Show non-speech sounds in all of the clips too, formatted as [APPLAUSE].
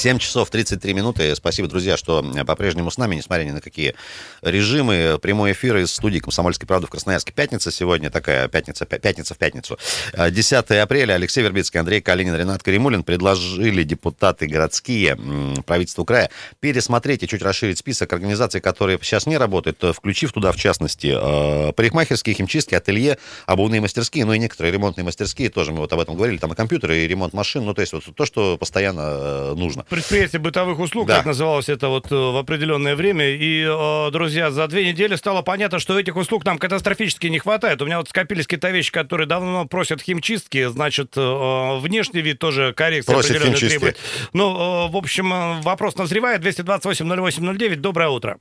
7 часов 33 минуты. Спасибо, друзья, что по-прежнему с нами, несмотря ни на какие режимы. Прямой эфир из студии «Комсомольской правды» в Красноярске. Пятница сегодня, такая пятница, пятница в пятницу. 10 апреля. Алексей Вербицкий, Андрей Калинин, Ренат Каримулин предложили депутаты городские правительству края пересмотреть и чуть расширить список организаций, которые сейчас не работают, включив туда, в частности, э, парикмахерские, химчистки, ателье, обувные мастерские, ну и некоторые ремонтные мастерские тоже. Мы вот об этом говорили. Там и компьютеры, и ремонт машин. Ну, то есть вот то, что постоянно э, нужно предприятие бытовых услуг, да. как называлось это вот э, в определенное время. И, э, друзья, за две недели стало понятно, что этих услуг нам катастрофически не хватает. У меня вот скопились какие-то вещи, которые давно просят химчистки, значит, э, внешний вид тоже коррекция Просит определенной требует. Ну, в общем, вопрос назревает. 228-08-09. Доброе утро.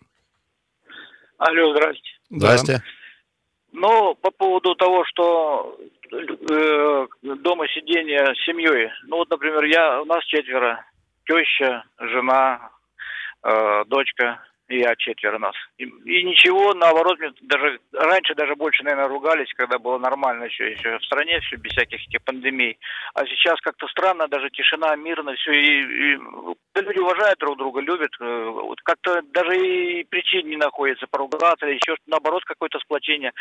Алло, здрасте. Здрасте. Да. Ну, по поводу того, что э, дома сидения с семьей. Ну, вот, например, я, у нас четверо теща, жена, э, дочка я четверо нас. И, и ничего, наоборот, даже раньше даже больше, наверное, ругались, когда было нормально еще, еще в стране, все без всяких этих пандемий. А сейчас как-то странно, даже тишина, мирно, все, и, и люди уважают друг друга, любят. Э, вот как-то даже и причин не находится поругаться или еще наоборот какое-то сплочение.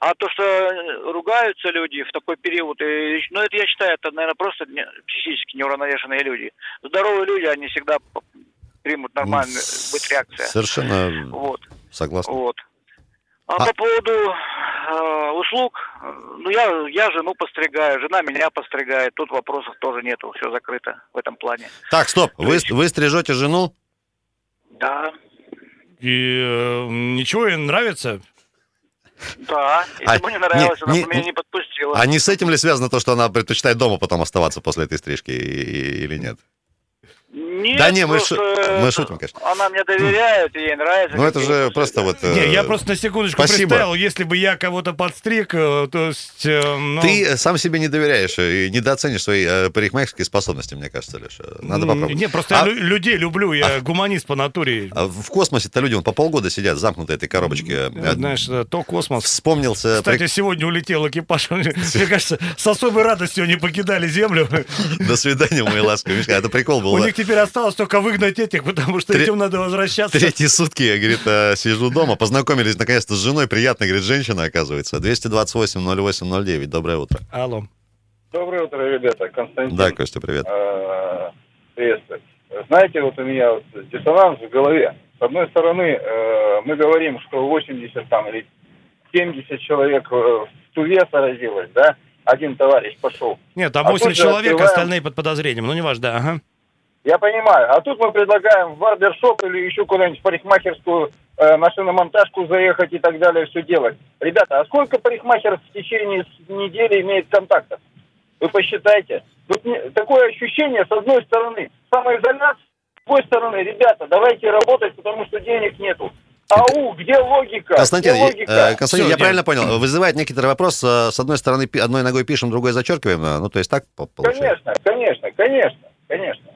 А то, что ругаются люди в такой период, и, ну это я считаю, это, наверное, просто психически неуравновешенные люди. Здоровые люди, они всегда примут нормальную быть реакция. Совершенно вот. согласен. Вот. А, а по поводу э, услуг, ну я, я жену постригаю, жена меня постригает, тут вопросов тоже нету, все закрыто в этом плане. Так, стоп, вы, есть... вы стрижете жену? Да. И э, ничего ей нравится? Да, если а, бы не нравилось, не, она не, бы меня не подпустила. А не с этим ли связано то, что она предпочитает дома потом оставаться после этой стрижки или нет? Нет, да не, мы, шу... мы шутим, конечно. Она мне доверяет, ей нравится. Ну это же просто вот... Не, я э, просто на секундочку Спасибо. представил, если бы я кого-то подстриг, э, то есть... Э, ну... Ты сам себе не доверяешь и недооценишь свои парикмахерские способности, мне кажется, лишь. Надо попробовать. Не, просто а... я людей люблю, я а... гуманист по натуре. А в космосе-то люди вон, по полгода сидят замкнуты этой коробочке. Знаешь, то космос. Вспомнился... Кстати, сегодня улетел экипаж. Мне [LAUGHS] кажется, с особой радостью они покидали Землю. До свидания, мой ласковый Мишка. Это прикол был. У них теперь осталось только выгнать этих, потому что Тре... этим надо возвращаться. Третьи сутки, я, говорит, э, сижу дома, познакомились наконец-то с женой, приятно, говорит, женщина, оказывается. 228-08-09, доброе утро. Алло. Доброе утро, ребята, Константин. Да, Костя, привет. А, приветствую. Знаете, вот у меня вот диссонанс в голове. С одной стороны, э, мы говорим, что 80 там или 70 человек в Туве заразилось, да? Один товарищ пошел. Нет, там 8 а человек, открываем... остальные под подозрением. Ну, не важно, да, ага. Я понимаю. А тут мы предлагаем в барбершоп или еще куда-нибудь в парикмахерскую э, на шиномонтажку заехать и так далее, все делать. Ребята, а сколько парикмахеров в течение недели имеет контактов? Вы посчитайте. Тут не, такое ощущение, с одной стороны, самоизоляция, с другой стороны, ребята, давайте работать, потому что денег нету. Ау, где логика? Константин, где логика? Э, Константин, Все, я нет. правильно понял, вызывает некоторый вопрос, э, с одной стороны, одной ногой пишем, другой зачеркиваем, э, ну, то есть так получается? Конечно, конечно, конечно, конечно.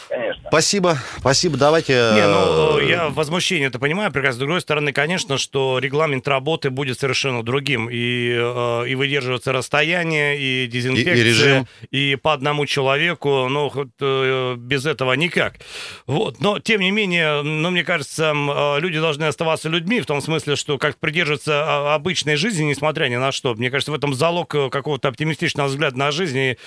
Конечно. Спасибо, спасибо. Давайте... Не, ну, э, я возмущение это понимаю прекрасно. С другой стороны, конечно, что регламент работы будет совершенно другим. И, э, и выдерживаться расстояние, и дезинфекция, и, и, режим. и по одному человеку. Ну, хоть, э, без этого никак. Вот. Но, тем не менее, ну, мне кажется, люди должны оставаться людьми, в том смысле, что как придерживаться а, обычной жизни, несмотря ни на что. Мне кажется, в этом залог какого-то оптимистичного взгляда на жизнь. И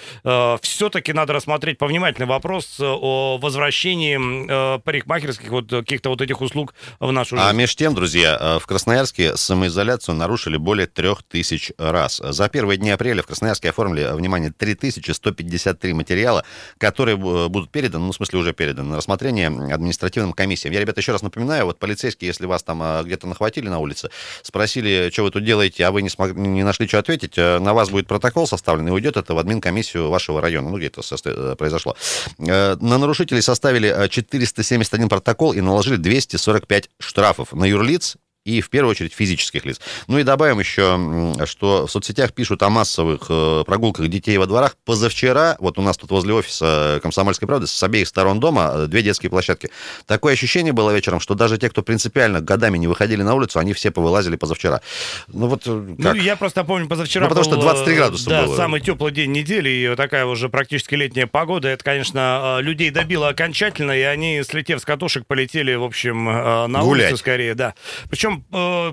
все-таки надо рассмотреть повнимательный вопрос о возвращении э, парикмахерских вот каких-то вот этих услуг в нашу а жизнь. А между тем, друзья, э, в Красноярске самоизоляцию нарушили более трех тысяч раз. За первые дни апреля в Красноярске оформили, внимание, 3153 материала, которые э, будут переданы, ну, в смысле, уже переданы на рассмотрение административным комиссиям. Я, ребята, еще раз напоминаю, вот полицейские, если вас там э, где-то нахватили на улице, спросили, что вы тут делаете, а вы не, смог, не нашли, что ответить, на вас будет протокол составлен, и уйдет это в админкомиссию вашего района, ну, где это произошло. На нарушителей составили 471 протокол и наложили 245 штрафов. На юрлиц и в первую очередь физических лиц. Ну и добавим еще, что в соцсетях пишут о массовых э, прогулках детей во дворах. Позавчера, вот у нас тут возле офиса «Комсомольской правды» с обеих сторон дома э, две детские площадки. Такое ощущение было вечером, что даже те, кто принципиально годами не выходили на улицу, они все повылазили позавчера. Ну вот э, как? Ну, я просто помню, позавчера Ну, потому был, что 23 градуса да, было. самый теплый день недели, и такая уже практически летняя погода. Это, конечно, людей добило окончательно, и они, слетев с катушек, полетели, в общем, на Гулять. улицу скорее, да. Причем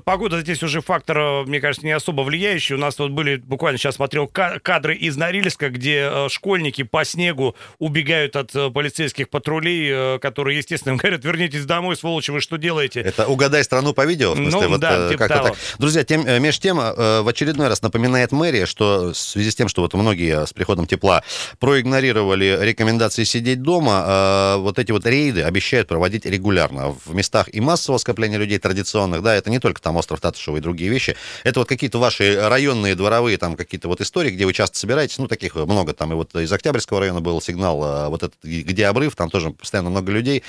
погода здесь уже фактор, мне кажется, не особо влияющий. У нас вот были, буквально сейчас смотрел кадры из Норильска, где школьники по снегу убегают от полицейских патрулей, которые, естественно, [LAUGHS] говорят, вернитесь домой, сволочи, вы что делаете? Это угадай страну по видео? В смысле, ну, вот, да, типа как так. Друзья, тем, меж тем, в очередной раз напоминает мэрия, что в связи с тем, что вот многие с приходом тепла проигнорировали рекомендации сидеть дома, вот эти вот рейды обещают проводить регулярно в местах и массового скопления людей традиционных, да, это не только там остров Татышева и другие вещи, это вот какие-то ваши районные, дворовые там какие-то вот истории, где вы часто собираетесь, ну, таких много там, и вот из Октябрьского района был сигнал, вот этот, где обрыв, там тоже постоянно много людей.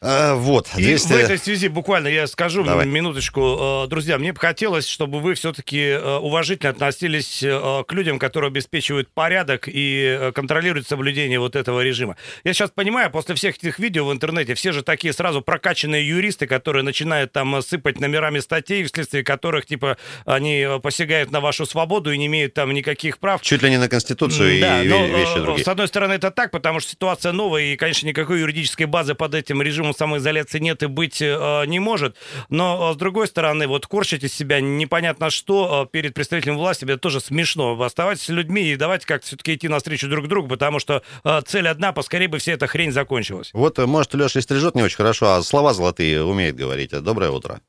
А, вот. 200... И в этой связи буквально я скажу Давай. минуточку. Э, друзья, мне бы хотелось, чтобы вы все-таки э, уважительно относились э, к людям, которые обеспечивают порядок и контролируют соблюдение вот этого режима. Я сейчас понимаю, после всех этих видео в интернете, все же такие сразу прокачанные юристы, которые начинают там сыпать номерами статей, вследствие которых, типа, они посягают на вашу свободу и не имеют там никаких прав. Чуть ли не на Конституцию да, и но, вещи другие. С одной стороны, это так, потому что ситуация новая, и, конечно, никакой юридической базы под этим режимом режиму самоизоляции нет и быть э, не может. Но, э, с другой стороны, вот корчить из себя непонятно что э, перед представителем власти, это тоже смешно. Оставайтесь с людьми и давайте как-то все-таки идти навстречу друг другу, потому что цель одна, поскорее бы вся эта хрень закончилась. Вот, может, Леша и стрижет не очень хорошо, а слова золотые умеет говорить. Доброе утро.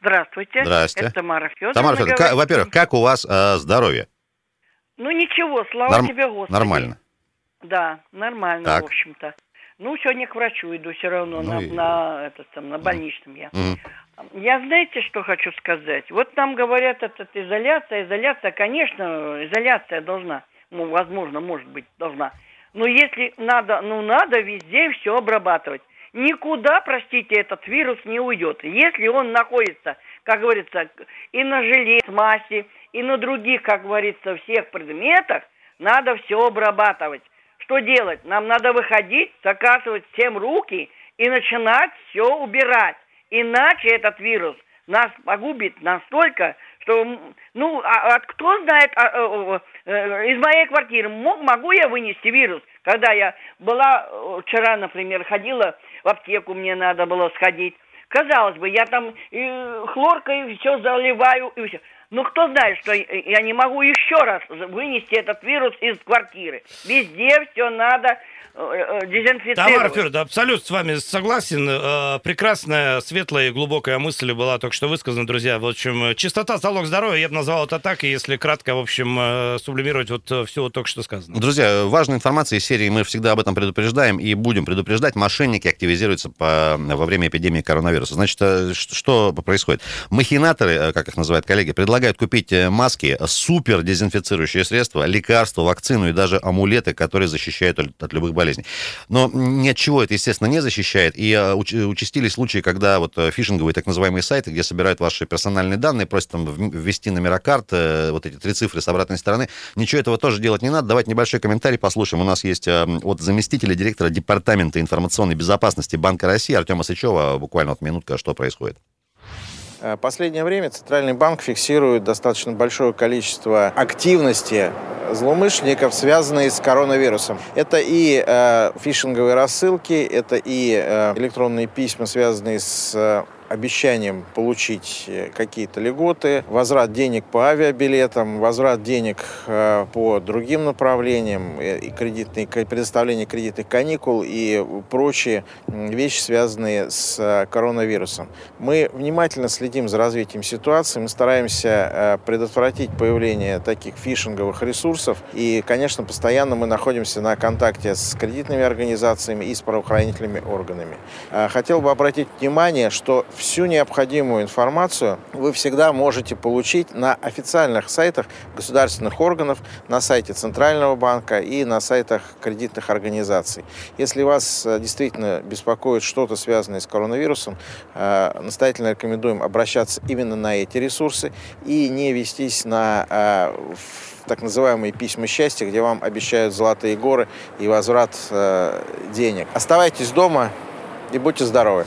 Здравствуйте. Здрасте. Это Тамара Федоровна. Тамара Федоровна, во-первых, как у вас э, здоровье? Ну ничего, слава Норм... тебе, Господи. Нормально. Да, нормально, так. в общем-то. Ну, сегодня к врачу иду все равно, ну, на, и... на, это, там, на больничном я. Угу. Я знаете, что хочу сказать? Вот нам говорят, это изоляция, изоляция, конечно, изоляция должна, ну, возможно, может быть, должна. Но если надо, ну, надо везде все обрабатывать. Никуда, простите, этот вирус не уйдет. Если он находится, как говорится, и на желе, массе, и на других, как говорится, всех предметах, надо все обрабатывать. Что делать? Нам надо выходить, заказывать всем руки и начинать все убирать. Иначе этот вирус нас погубит настолько, что, ну, а, а кто знает, а, а, а, из моей квартиры мог, могу я вынести вирус? Когда я была, вчера, например, ходила в аптеку, мне надо было сходить. Казалось бы, я там и хлоркой все заливаю, и все. Ну, кто знает, что я не могу еще раз вынести этот вирус из квартиры. Везде все надо Э, э, дезинфицировать. Тамара Федоровна, абсолютно с вами согласен. Э, прекрасная, светлая и глубокая мысль была только что высказана, друзья. В общем, чистота – залог здоровья. Я бы назвал это так, и если кратко, в общем, сублимировать вот все вот только что сказано. Друзья, важная информация из серии, мы всегда об этом предупреждаем и будем предупреждать. Мошенники активизируются по, во время эпидемии коронавируса. Значит, что происходит? Махинаторы, как их называют коллеги, предлагают купить маски, супер дезинфицирующие средства, лекарства, вакцину и даже амулеты, которые защищают от любых болезней. Но ни от чего это, естественно, не защищает. И а, участились случаи, когда вот э, фишинговые так называемые сайты, где собирают ваши персональные данные, просят там ввести номера карт, э, вот эти три цифры с обратной стороны. Ничего этого тоже делать не надо. Давайте небольшой комментарий послушаем. У нас есть э, от заместителя директора Департамента информационной безопасности Банка России Артема Сычева. Буквально вот минутка, что происходит. Последнее время Центральный банк фиксирует достаточно большое количество активности злоумышленников, связанные с коронавирусом. Это и э, фишинговые рассылки, это и э, электронные письма, связанные с э, обещанием получить э, какие-то льготы, возврат денег по авиабилетам, возврат денег э, по другим направлениям, э, и кредитные, предоставление кредитных каникул и прочие вещи, связанные с коронавирусом. Мы внимательно следим за развитием ситуации, мы стараемся предотвратить появление таких фишинговых ресурсов и, конечно, постоянно мы находимся на контакте с кредитными организациями и с правоохранительными органами. Хотел бы обратить внимание, что всю необходимую информацию вы всегда можете получить на официальных сайтах государственных органов, на сайте Центрального банка и на сайтах кредитных организаций. Если вас э, действительно беспокоит что-то связанное с коронавирусом, э, настоятельно рекомендуем обращаться именно на эти ресурсы и не вестись на э, так называемые письма счастья, где вам обещают золотые горы и возврат денег. Оставайтесь дома и будьте здоровы.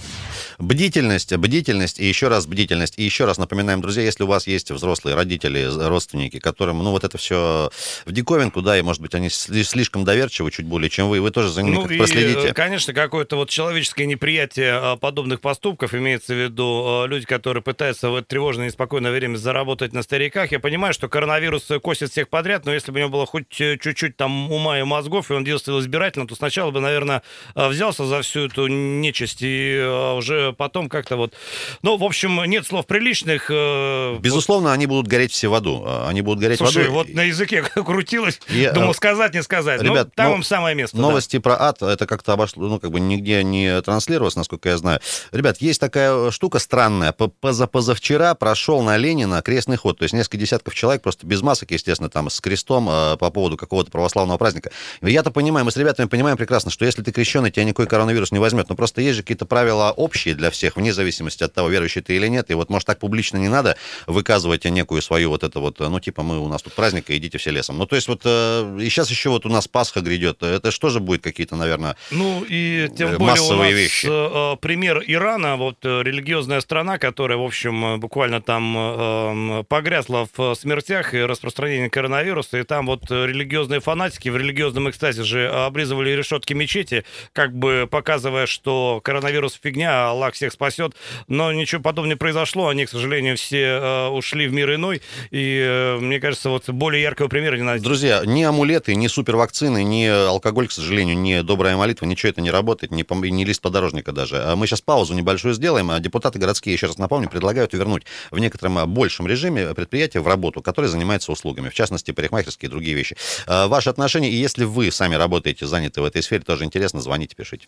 Бдительность, бдительность и еще раз бдительность. И еще раз напоминаем, друзья, если у вас есть взрослые родители, родственники, которым, ну, вот это все в диковинку, да, и, может быть, они слишком доверчивы чуть более, чем вы, вы тоже за ними ну, как проследите. конечно, какое-то вот человеческое неприятие а, подобных поступков, имеется в виду а, люди, которые пытаются в это тревожное и спокойное время заработать на стариках. Я понимаю, что коронавирус косит всех подряд, но если бы у него было хоть э, чуть-чуть там ума и мозгов, и он действовал избирательно, то сначала бы, наверное, а, взялся за всю эту нечисть и уже потом как-то вот... Ну, в общем, нет слов приличных. Э, Безусловно, вот... они будут гореть все в аду. Они будут гореть Слушай, в аду. вот на языке [LAUGHS] крутилось, Я... думал, сказать, не сказать. Ребят, ну, там ну, им самое место. Новости да. про ад, это как-то обошло, ну, как бы нигде не транслировалось, насколько я знаю. Ребят, есть такая штука странная. Позапозавчера прошел на Ленина крестный ход. То есть несколько десятков человек просто без масок, естественно, там с крестом э, по поводу какого-то православного праздника. Я-то понимаю, мы с ребятами понимаем прекрасно, что если ты крещеный, тебя никакой коронавирус не возьмет. Но просто есть же какие-то правила общие для всех, вне зависимости от того, верующий ты или нет. И вот, может, так публично не надо выказывать некую свою вот это вот, ну, типа, мы, у нас тут праздник, и идите все лесом. Ну, то есть вот, э, и сейчас еще вот у нас Пасха грядет. Это что же будет какие-то, наверное, Ну, и тем более у нас вещи. Э, пример Ирана, вот э, религиозная страна, которая, в общем, буквально там погрязла в смертях и распространении коронавируса, и там вот религиозные фанатики в религиозном экстазе же обрезывали решетки мечети, как бы показывая, что коронавирус фигня, а Аллах всех спасет. Но ничего подобного не произошло. Они, к сожалению, все э, ушли в мир иной. И э, мне кажется, вот более яркого примера не найти. Друзья, ни амулеты, ни супервакцины, ни алкоголь, к сожалению, ни добрая молитва, ничего это не работает, ни, ни лист подорожника даже. А мы сейчас паузу небольшую сделаем. А депутаты городские, еще раз напомню, предлагают вернуть в некотором большем режиме предприятия в работу, которые занимаются услугами, в частности, парикмахерские и другие вещи. Ваши отношения, и если вы сами работаете, заняты в этой сфере, тоже интересно, звоните, пишите.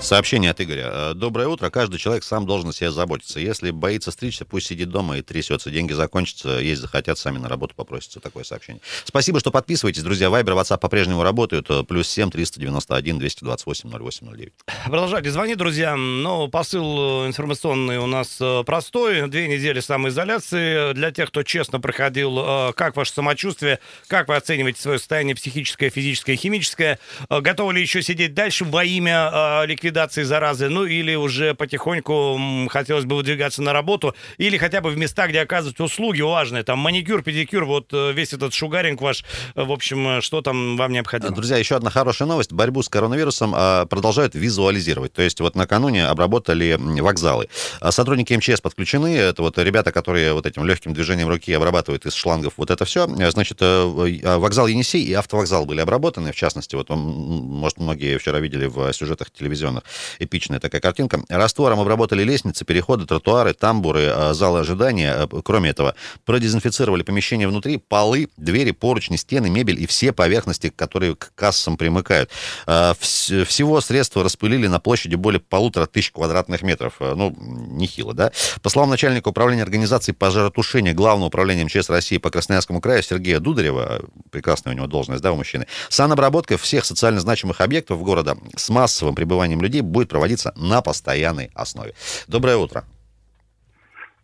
Сообщение от Игоря. «Э, Доброе утро. Каждый человек сам должен о себе заботиться. Если боится стричься, пусть сидит дома и трясется. Деньги закончатся, есть захотят, сами на работу попросятся. Такое сообщение. Спасибо, что подписываетесь. Друзья, Вайбер, WhatsApp по-прежнему работают. Э, плюс 7 391 228 0809. Продолжайте звонить, друзья. Но посыл э, информационный у нас простой. Две недели самоизоляции. Для тех, кто честно проходил, как ваше самочувствие, как вы оцениваете свое состояние психическое, физическое, химическое? Готовы ли еще сидеть дальше во имя ликвидации ликвидации заразы, ну или уже потихоньку хотелось бы выдвигаться на работу, или хотя бы в места, где оказывают услуги важные, там маникюр, педикюр, вот э, весь этот шугаринг ваш, э, в общем, э, что там вам необходимо? Друзья, еще одна хорошая новость. Борьбу с коронавирусом продолжают визуализировать. То есть вот накануне обработали вокзалы. А сотрудники МЧС подключены. Это вот ребята, которые вот этим легким движением руки обрабатывают из шлангов вот это все. Значит, вокзал Енисей и автовокзал были обработаны. В частности, вот, может, многие вчера видели в сюжетах телевизионных эпичная такая картинка. Раствором обработали лестницы, переходы, тротуары, тамбуры, э, залы ожидания. Э, кроме этого, продезинфицировали помещение внутри, полы, двери, поручни, стены, мебель и все поверхности, которые к кассам примыкают. Э, всего средства распылили на площади более полутора тысяч квадратных метров. Ну, нехило, да? По словам начальника управления организации пожаротушения Главного управления МЧС России по Красноярскому краю Сергея Дударева, прекрасная у него должность, да, у мужчины, санобработка всех социально значимых объектов города с массовым пребыванием людей будет проводиться на постоянной основе. Доброе утро.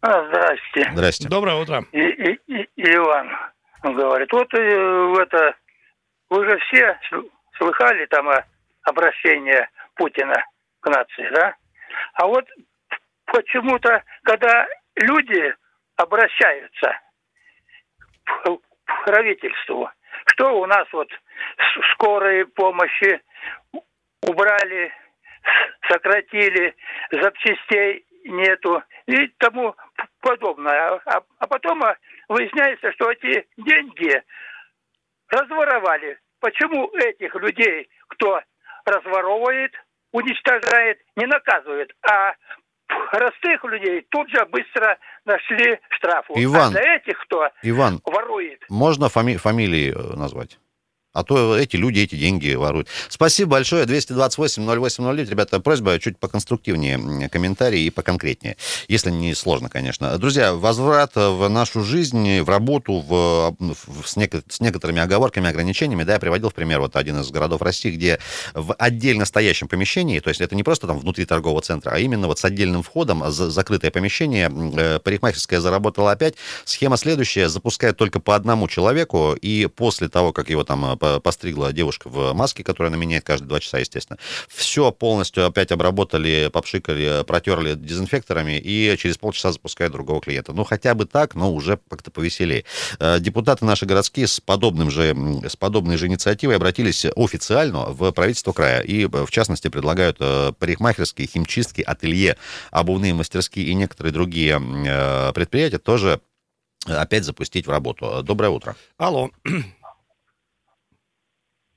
А, здрасте. Здрасте. Доброе утро. И, и, и, Иван говорит, вот э, это, вы же все слыхали там обращение Путина к нации, да? А вот почему-то, когда люди обращаются к правительству, что у нас вот скорой помощи убрали сократили, запчастей нету и тому подобное. А, а потом а, выясняется, что эти деньги разворовали. Почему этих людей, кто разворовывает, уничтожает, не наказывают, а простых людей тут же быстро нашли штрафу. Иван, а для этих, кто Иван, ворует... Можно фами- фамилии э, назвать? А то эти люди эти деньги воруют. Спасибо большое. 228-0809. Ребята, просьба чуть поконструктивнее комментарии и поконкретнее. Если не сложно, конечно. Друзья, возврат в нашу жизнь, в работу, в, в, с, нек- с некоторыми оговорками, ограничениями. Да, я приводил в пример вот один из городов России, где в отдельно стоящем помещении, то есть это не просто там внутри торгового центра, а именно вот с отдельным входом, за, закрытое помещение, э, парикмахерская заработала опять. Схема следующая. Запускают только по одному человеку, и после того, как его там э, постригла девушка в маске, которая она меняет каждые два часа, естественно. Все полностью опять обработали, попшикали, протерли дезинфекторами, и через полчаса запускают другого клиента. Ну, хотя бы так, но уже как-то повеселее. Э, депутаты наши городские с, подобным же, с подобной же инициативой обратились официально в правительство края. И, в частности, предлагают э, парикмахерские, химчистки, ателье, обувные мастерские и некоторые другие э, предприятия тоже опять запустить в работу. Доброе утро. Алло.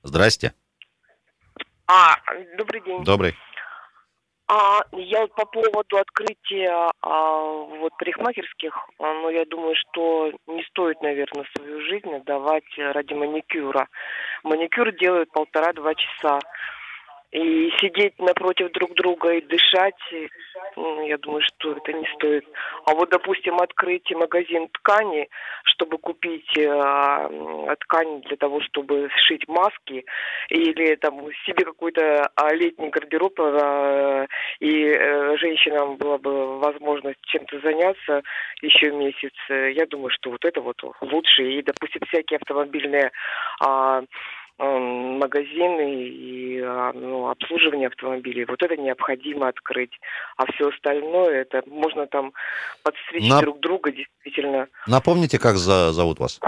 Здрасте. А, добрый день. Добрый. А, я вот по поводу открытия а, вот парикмахерских, а, ну, я думаю, что не стоит, наверное, свою жизнь отдавать ради маникюра. Маникюр делают полтора-два часа. И сидеть напротив друг друга и дышать, ну, я думаю, что это не стоит. А вот, допустим, открыть магазин ткани, чтобы купить э, ткань для того, чтобы сшить маски, или там себе какой-то а, летний гардероб, э, и э, женщинам была бы возможность чем-то заняться еще месяц, я думаю, что вот это вот лучше. И, допустим, всякие автомобильные э, магазины и а, ну, обслуживание автомобилей. Вот это необходимо открыть. А все остальное, это можно там подстричь Нап... друг друга действительно. Напомните, как за... зовут вас?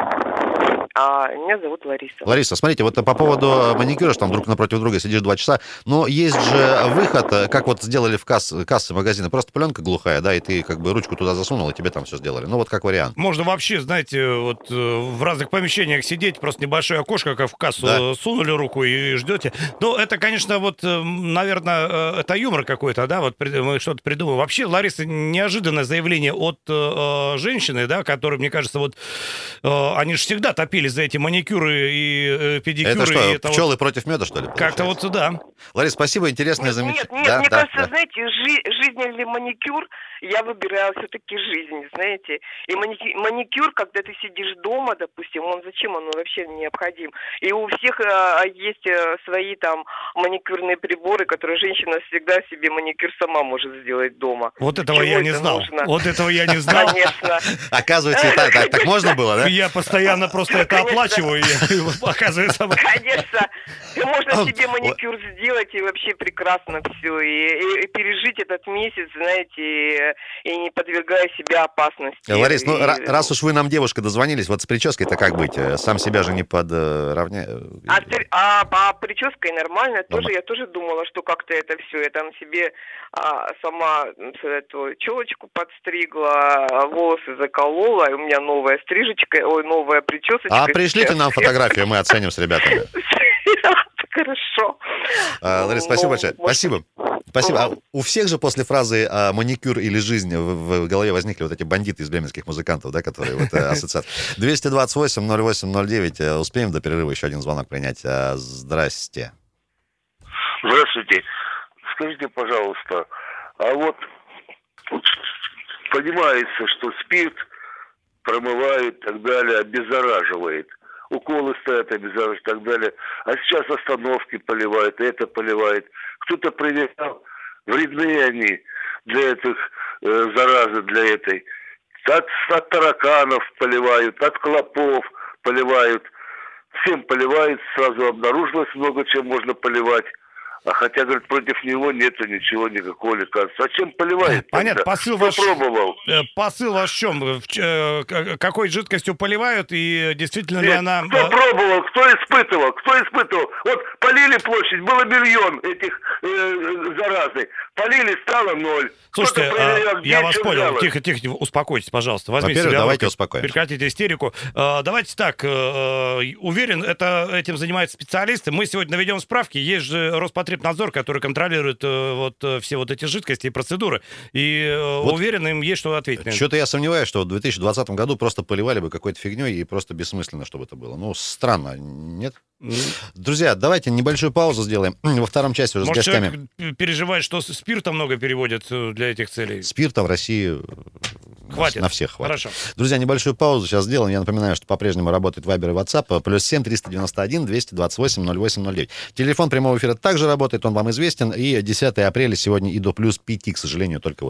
А, меня зовут Лариса. Лариса, смотрите, вот по поводу маникюра, что там друг напротив друга сидишь два часа, но есть же выход, как вот сделали в касс, кассы магазина, просто пленка глухая, да, и ты как бы ручку туда засунул, и тебе там все сделали. Ну вот как вариант. Можно вообще, знаете, вот э, в разных помещениях сидеть, просто небольшое окошко, как в кассу, да. сунули руку и ждете. Ну, это, конечно, вот, э, наверное, э, это юмор какой-то, да, вот мы что-то придумаем. Вообще, Лариса, неожиданное заявление от э, женщины, да, которые, мне кажется, вот, э, они же всегда топили за эти маникюры и э, педикюры. Это что, и это пчелы вот... против меда, что ли? Как-то вот, да. Ларис, спасибо, интересное замечание. Нет, нет, да, мне да, кажется, да. знаете, жи- жизнь или маникюр, я выбираю все-таки жизнь, знаете. И маникюр, маникюр, когда ты сидишь дома, допустим, он зачем он вообще необходим? И у всех э, есть э, свои там маникюрные приборы, которые женщина всегда себе маникюр сама может сделать дома. Вот этого Чего я не знал. Нужно? Вот этого я не знал. [LAUGHS] Конечно. Оказывается, так, так, так можно было, да? Я постоянно просто это оплачиваю, и [LAUGHS] оказывается... Конечно. Можно себе маникюр сделать, и вообще прекрасно все. И, и пережить этот месяц, знаете, и не подвергая себя опасности. Ларис, ну, и... раз уж вы нам, девушка, дозвонились, вот с прической-то как быть? Сам себя же не подравняет? А, а, а прической нормально. Тоже, я тоже думала, что как-то это все. Я там себе а, сама эту челочку подстригла, волосы заколола, и у меня новая стрижечка, ой, новая причесочка. А пришлите нам фотографию, мы оценим с ребятами. [LAUGHS] Хорошо. А, Лариса, спасибо ну, большое. Спасибо. Спасибо. А у всех же после фразы а, «маникюр» или «жизнь» в, в голове возникли вот эти бандиты из бременских музыкантов, да, которые вот э, [LAUGHS] ассоциации. 228-08-09. Э, успеем до перерыва еще один звонок принять. А, здрасте. Здравствуйте. Скажите, пожалуйста, а вот понимается, что спирт промывает и так далее, обеззараживает – уколы стоят обязательно и так далее. А сейчас остановки поливают, это поливает. Кто-то проверял, вредны они для этих э, заразы, для этой. От, от тараканов поливают, от клопов поливают. Всем поливают, сразу обнаружилось много чем можно поливать. А хотя, говорит, против него нету ничего, никакого лекарства. А чем поливает? Понятно, тогда? посыл ваш... пробовал? Э, посыл ваш в чем? Э, какой жидкостью поливают и действительно Нет, ли она... Кто э, пробовал, кто испытывал, кто испытывал? Вот полили площадь, было миллион этих э, заразы. Полили, стало ноль. Слушайте, проверял, я вас понял. Делать? Тихо, тихо, успокойтесь, пожалуйста. Возьмите себя давайте успокоимся. Прекратите истерику. Давайте так, уверен, это, этим занимаются специалисты. Мы сегодня наведем справки. Есть же Роспотребнадзор Роспотребнадзор, который контролирует э, вот все вот эти жидкости и процедуры. И вот уверен, им есть что ответить. Что-то я сомневаюсь, что в 2020 году просто поливали бы какой-то фигней и просто бессмысленно, чтобы это было. Ну, странно, нет? Друзья, давайте небольшую паузу сделаем. [CLEARS THROAT] Во втором части уже Может, с гостями. переживает, что спирта много переводят для этих целей. Спирта в России Хватит. На всех хватит. Хорошо. Друзья, небольшую паузу сейчас сделаем. Я напоминаю, что по-прежнему работает Вайбер и WhatsApp. Плюс 7 391 228 0809. Телефон прямого эфира также работает, он вам известен. И 10 апреля сегодня и до плюс 5, к сожалению, только вот